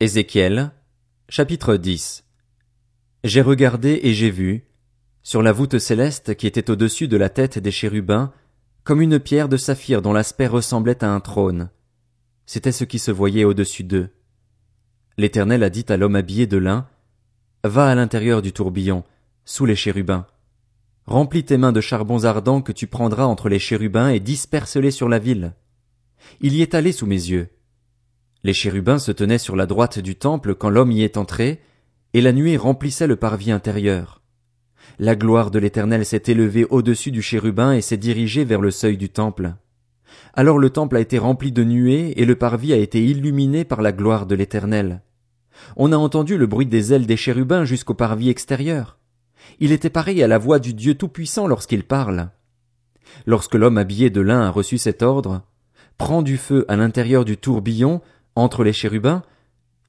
Ézéchiel, chapitre 10 J'ai regardé et j'ai vu, sur la voûte céleste qui était au-dessus de la tête des chérubins, comme une pierre de saphir dont l'aspect ressemblait à un trône. C'était ce qui se voyait au-dessus d'eux. L'Éternel a dit à l'homme habillé de lin, Va à l'intérieur du tourbillon, sous les chérubins. Remplis tes mains de charbons ardents que tu prendras entre les chérubins et disperse-les sur la ville. Il y est allé sous mes yeux. Les chérubins se tenaient sur la droite du temple quand l'homme y est entré, et la nuée remplissait le parvis intérieur. La gloire de l'Éternel s'est élevée au-dessus du chérubin et s'est dirigée vers le seuil du temple. Alors le temple a été rempli de nuées et le parvis a été illuminé par la gloire de l'Éternel. On a entendu le bruit des ailes des chérubins jusqu'au parvis extérieur. Il était pareil à la voix du Dieu Tout-Puissant lorsqu'il parle. Lorsque l'homme habillé de lin a reçu cet ordre, prend du feu à l'intérieur du tourbillon, entre les chérubins,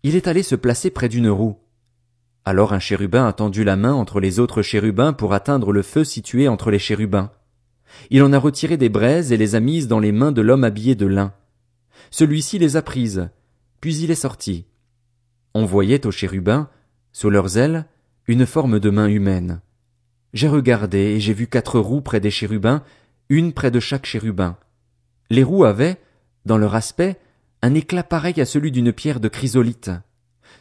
il est allé se placer près d'une roue. Alors un chérubin a tendu la main entre les autres chérubins pour atteindre le feu situé entre les chérubins. Il en a retiré des braises et les a mises dans les mains de l'homme habillé de lin. Celui-ci les a prises, puis il est sorti. On voyait aux chérubins, sous leurs ailes, une forme de main humaine. J'ai regardé et j'ai vu quatre roues près des chérubins, une près de chaque chérubin. Les roues avaient, dans leur aspect, un éclat pareil à celui d'une pierre de chrysolite.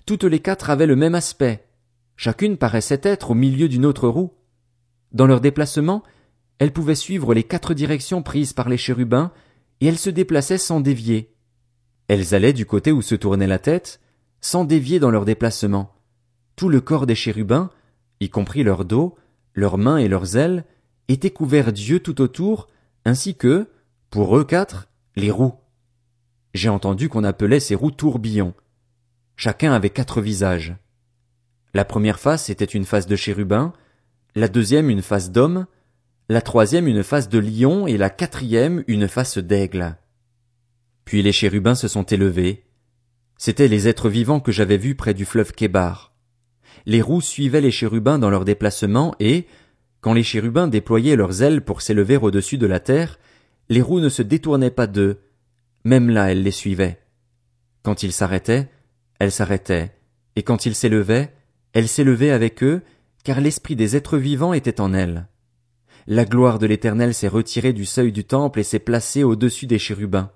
Toutes les quatre avaient le même aspect. Chacune paraissait être au milieu d'une autre roue. Dans leur déplacement, elles pouvaient suivre les quatre directions prises par les chérubins, et elles se déplaçaient sans dévier. Elles allaient du côté où se tournait la tête, sans dévier dans leur déplacement. Tout le corps des chérubins, y compris leur dos, leurs mains et leurs ailes, était couvert d'yeux tout autour, ainsi que, pour eux quatre, les roues. J'ai entendu qu'on appelait ces roues tourbillons. Chacun avait quatre visages. La première face était une face de chérubin, la deuxième une face d'homme, la troisième une face de lion et la quatrième une face d'aigle. Puis les chérubins se sont élevés. C'étaient les êtres vivants que j'avais vus près du fleuve Kébar. Les roues suivaient les chérubins dans leur déplacement et, quand les chérubins déployaient leurs ailes pour s'élever au-dessus de la terre, les roues ne se détournaient pas d'eux, même là elles les suivaient. Quand ils s'arrêtaient, elles s'arrêtaient, et quand ils s'élevaient, elles s'élevaient avec eux, car l'esprit des êtres vivants était en elles. La gloire de l'Éternel s'est retirée du seuil du temple et s'est placée au-dessus des chérubins.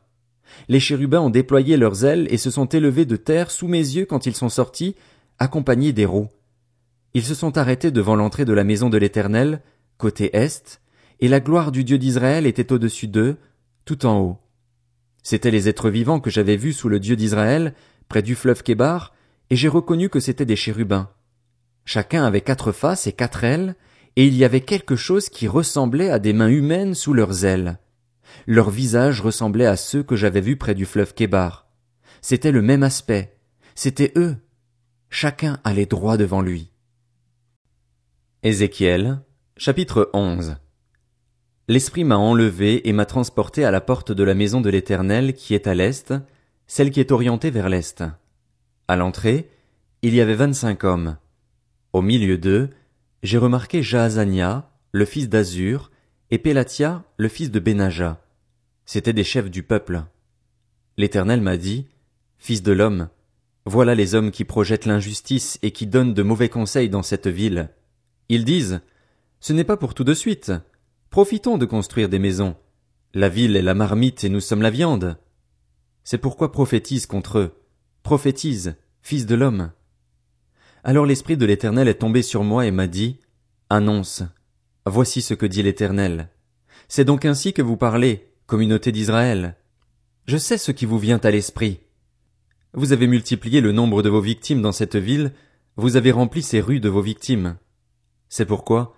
Les chérubins ont déployé leurs ailes et se sont élevés de terre sous mes yeux quand ils sont sortis, accompagnés des roues. Ils se sont arrêtés devant l'entrée de la maison de l'Éternel, côté est, et la gloire du Dieu d'Israël était au-dessus d'eux, tout en haut. C'étaient les êtres vivants que j'avais vus sous le Dieu d'Israël, près du fleuve Kébar, et j'ai reconnu que c'étaient des chérubins. Chacun avait quatre faces et quatre ailes, et il y avait quelque chose qui ressemblait à des mains humaines sous leurs ailes. Leurs visages ressemblaient à ceux que j'avais vus près du fleuve Kébar. C'était le même aspect. C'étaient eux. Chacun allait droit devant lui. Ézéchiel, chapitre 11 L'Esprit m'a enlevé et m'a transporté à la porte de la maison de l'Éternel qui est à l'est, celle qui est orientée vers l'est. À l'entrée, il y avait vingt-cinq hommes. Au milieu d'eux, j'ai remarqué Jaazania, le fils d'Azur, et Pélatia, le fils de Benaja. C'étaient des chefs du peuple. L'Éternel m'a dit, Fils de l'homme, voilà les hommes qui projettent l'injustice et qui donnent de mauvais conseils dans cette ville. Ils disent, Ce n'est pas pour tout de suite. Profitons de construire des maisons. La ville est la marmite et nous sommes la viande. C'est pourquoi prophétise contre eux. Prophétise, fils de l'homme. Alors l'Esprit de l'Éternel est tombé sur moi et m'a dit, Annonce. Voici ce que dit l'Éternel. C'est donc ainsi que vous parlez, communauté d'Israël. Je sais ce qui vous vient à l'esprit. Vous avez multiplié le nombre de vos victimes dans cette ville, vous avez rempli ces rues de vos victimes. C'est pourquoi,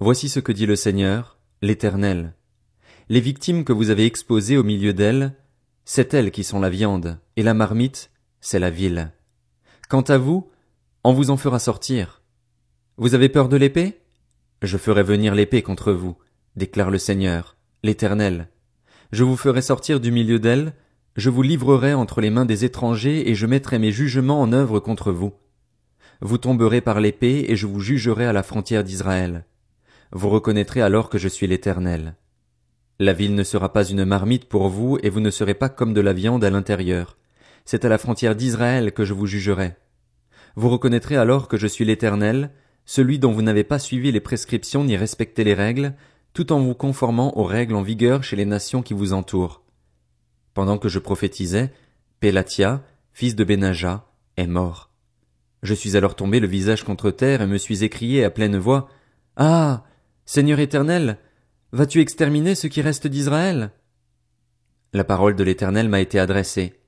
voici ce que dit le Seigneur, l'Éternel. Les victimes que vous avez exposées au milieu d'elles, c'est elles qui sont la viande, et la marmite, c'est la ville. Quant à vous, on vous en fera sortir. Vous avez peur de l'épée? Je ferai venir l'épée contre vous, déclare le Seigneur, l'Éternel. Je vous ferai sortir du milieu d'elle, je vous livrerai entre les mains des étrangers et je mettrai mes jugements en œuvre contre vous. Vous tomberez par l'épée et je vous jugerai à la frontière d'Israël. Vous reconnaîtrez alors que je suis l'Éternel. La ville ne sera pas une marmite pour vous, et vous ne serez pas comme de la viande à l'intérieur. c'est à la frontière d'Israël que je vous jugerai. Vous reconnaîtrez alors que je suis l'Éternel, celui dont vous n'avez pas suivi les prescriptions ni respecté les règles, tout en vous conformant aux règles en vigueur chez les nations qui vous entourent. Pendant que je prophétisais, Pélatia, fils de Benaja, est mort. Je suis alors tombé le visage contre terre et me suis écrié à pleine voix, Ah! Seigneur éternel, vas-tu exterminer ce qui reste d'Israël? La parole de l'Éternel m'a été adressée.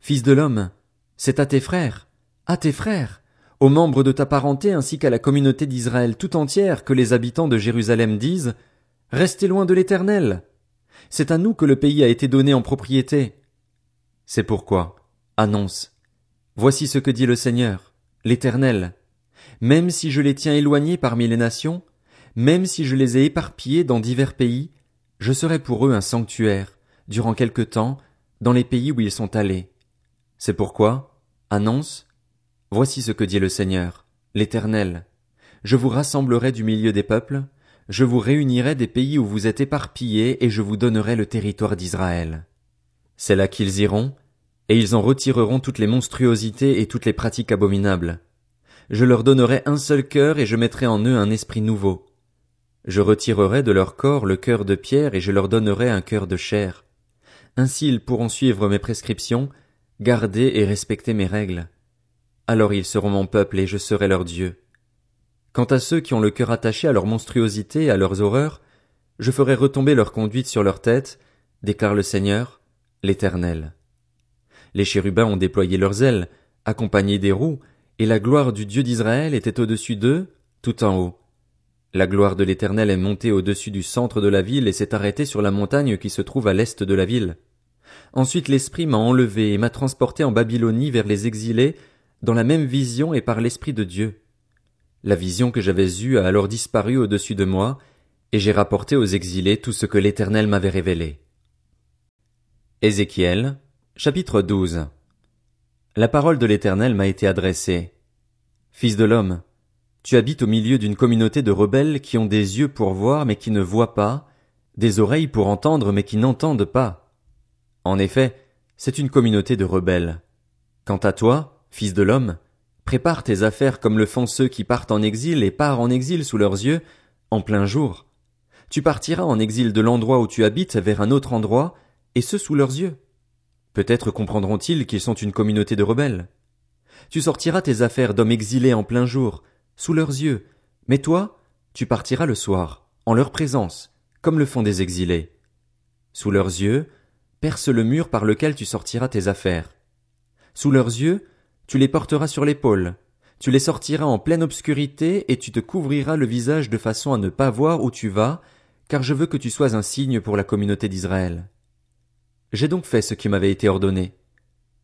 Fils de l'homme, c'est à tes frères, à tes frères, aux membres de ta parenté ainsi qu'à la communauté d'Israël tout entière que les habitants de Jérusalem disent, Restez loin de l'Éternel. C'est à nous que le pays a été donné en propriété. C'est pourquoi, annonce, Voici ce que dit le Seigneur, l'Éternel. Même si je les tiens éloignés parmi les nations, même si je les ai éparpillés dans divers pays, je serai pour eux un sanctuaire, durant quelque temps, dans les pays où ils sont allés. C'est pourquoi, annonce, Voici ce que dit le Seigneur, l'Éternel. Je vous rassemblerai du milieu des peuples, je vous réunirai des pays où vous êtes éparpillés et je vous donnerai le territoire d'Israël. C'est là qu'ils iront, et ils en retireront toutes les monstruosités et toutes les pratiques abominables. Je leur donnerai un seul cœur et je mettrai en eux un esprit nouveau. Je retirerai de leur corps le cœur de pierre et je leur donnerai un cœur de chair. Ainsi ils pourront suivre mes prescriptions, garder et respecter mes règles. Alors ils seront mon peuple et je serai leur Dieu. Quant à ceux qui ont le cœur attaché à leur monstruosité et à leurs horreurs, je ferai retomber leur conduite sur leur tête, déclare le Seigneur, l'Éternel. Les chérubins ont déployé leurs ailes, accompagnés des roues, et la gloire du Dieu d'Israël était au-dessus d'eux, tout en haut. La gloire de l'Éternel est montée au-dessus du centre de la ville et s'est arrêtée sur la montagne qui se trouve à l'est de la ville. Ensuite l'Esprit m'a enlevé et m'a transporté en Babylonie vers les exilés, dans la même vision et par l'Esprit de Dieu. La vision que j'avais eue a alors disparu au-dessus de moi, et j'ai rapporté aux exilés tout ce que l'Éternel m'avait révélé. Ézéchiel, chapitre 12 La parole de l'Éternel m'a été adressée. Fils de l'homme, tu habites au milieu d'une communauté de rebelles qui ont des yeux pour voir mais qui ne voient pas, des oreilles pour entendre mais qui n'entendent pas. En effet, c'est une communauté de rebelles. Quant à toi, fils de l'homme, prépare tes affaires comme le font ceux qui partent en exil et partent en exil sous leurs yeux, en plein jour. Tu partiras en exil de l'endroit où tu habites vers un autre endroit, et ce sous leurs yeux. Peut-être comprendront-ils qu'ils sont une communauté de rebelles. Tu sortiras tes affaires d'hommes exilés en plein jour, sous leurs yeux, mais toi, tu partiras le soir, en leur présence, comme le font des exilés. Sous leurs yeux, perce le mur par lequel tu sortiras tes affaires. Sous leurs yeux, tu les porteras sur l'épaule, tu les sortiras en pleine obscurité et tu te couvriras le visage de façon à ne pas voir où tu vas, car je veux que tu sois un signe pour la communauté d'Israël. J'ai donc fait ce qui m'avait été ordonné.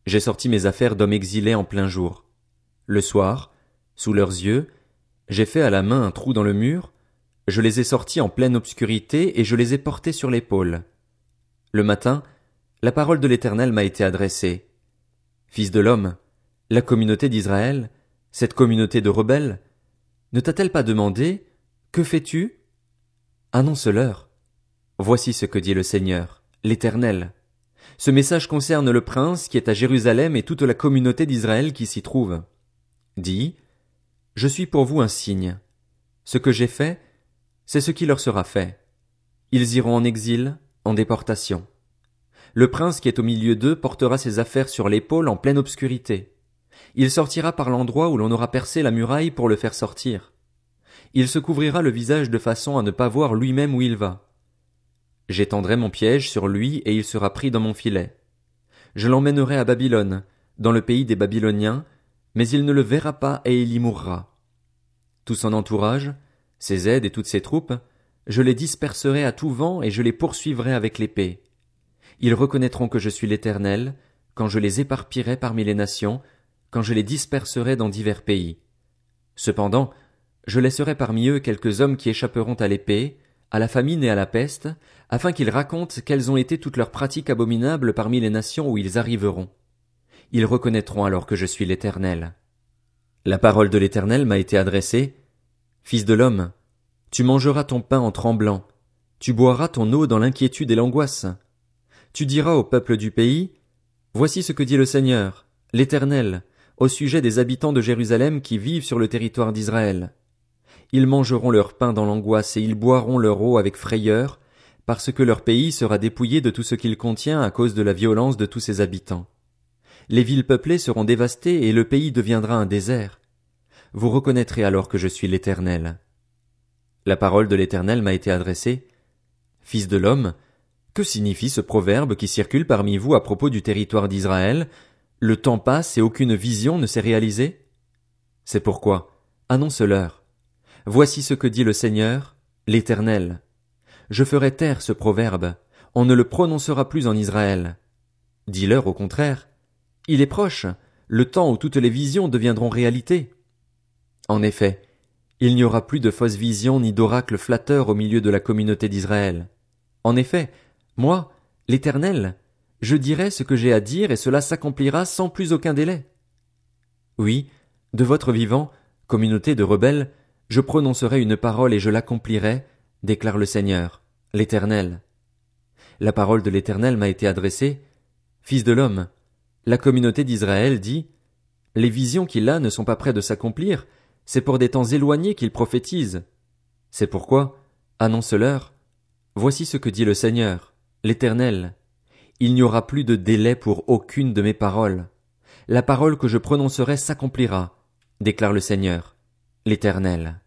J'ai sorti mes affaires d'hommes exilés en plein jour. Le soir, sous leurs yeux, j'ai fait à la main un trou dans le mur, je les ai sortis en pleine obscurité et je les ai portés sur l'épaule. Le matin, la parole de l'Éternel m'a été adressée. Fils de l'homme, la communauté d'Israël, cette communauté de rebelles, ne t'a-t-elle pas demandé Que fais-tu? Annonce-leur. Voici ce que dit le Seigneur, l'Éternel. Ce message concerne le prince qui est à Jérusalem et toute la communauté d'Israël qui s'y trouve. Dis, je suis pour vous un signe. Ce que j'ai fait, c'est ce qui leur sera fait. Ils iront en exil, en déportation. Le prince qui est au milieu d'eux portera ses affaires sur l'épaule en pleine obscurité. Il sortira par l'endroit où l'on aura percé la muraille pour le faire sortir. Il se couvrira le visage de façon à ne pas voir lui-même où il va. J'étendrai mon piège sur lui et il sera pris dans mon filet. Je l'emmènerai à Babylone, dans le pays des Babyloniens, mais il ne le verra pas et il y mourra. Tout son entourage, ses aides et toutes ses troupes, je les disperserai à tout vent et je les poursuivrai avec l'épée. Ils reconnaîtront que je suis l'Éternel, quand je les éparpillerai parmi les nations, quand je les disperserai dans divers pays. Cependant, je laisserai parmi eux quelques hommes qui échapperont à l'épée, à la famine et à la peste, afin qu'ils racontent quelles ont été toutes leurs pratiques abominables parmi les nations où ils arriveront. Ils reconnaîtront alors que je suis l'Éternel. La parole de l'Éternel m'a été adressée. Fils de l'homme, tu mangeras ton pain en tremblant, tu boiras ton eau dans l'inquiétude et l'angoisse. Tu diras au peuple du pays, Voici ce que dit le Seigneur, l'Éternel, au sujet des habitants de Jérusalem qui vivent sur le territoire d'Israël. Ils mangeront leur pain dans l'angoisse et ils boiront leur eau avec frayeur, parce que leur pays sera dépouillé de tout ce qu'il contient à cause de la violence de tous ses habitants. Les villes peuplées seront dévastées et le pays deviendra un désert. Vous reconnaîtrez alors que je suis l'Éternel. La parole de l'Éternel m'a été adressée. Fils de l'homme, que signifie ce proverbe qui circule parmi vous à propos du territoire d'Israël? Le temps passe et aucune vision ne s'est réalisée? C'est pourquoi, annonce-leur. Voici ce que dit le Seigneur, l'Éternel. Je ferai taire ce proverbe, on ne le prononcera plus en Israël. Dis-leur au contraire, il est proche, le temps où toutes les visions deviendront réalité. En effet, il n'y aura plus de fausses visions ni d'oracles flatteurs au milieu de la communauté d'Israël. En effet, moi, l'Éternel, je dirai ce que j'ai à dire et cela s'accomplira sans plus aucun délai. Oui, de votre vivant, communauté de rebelles, je prononcerai une parole et je l'accomplirai, déclare le Seigneur, l'Éternel. La parole de l'Éternel m'a été adressée. Fils de l'homme, la communauté d'Israël dit Les visions qu'il a ne sont pas près de s'accomplir, c'est pour des temps éloignés qu'il prophétise. C'est pourquoi, annonce-leur, Voici ce que dit le Seigneur, l'Éternel. Il n'y aura plus de délai pour aucune de mes paroles. La parole que je prononcerai s'accomplira, déclare le Seigneur, l'Éternel.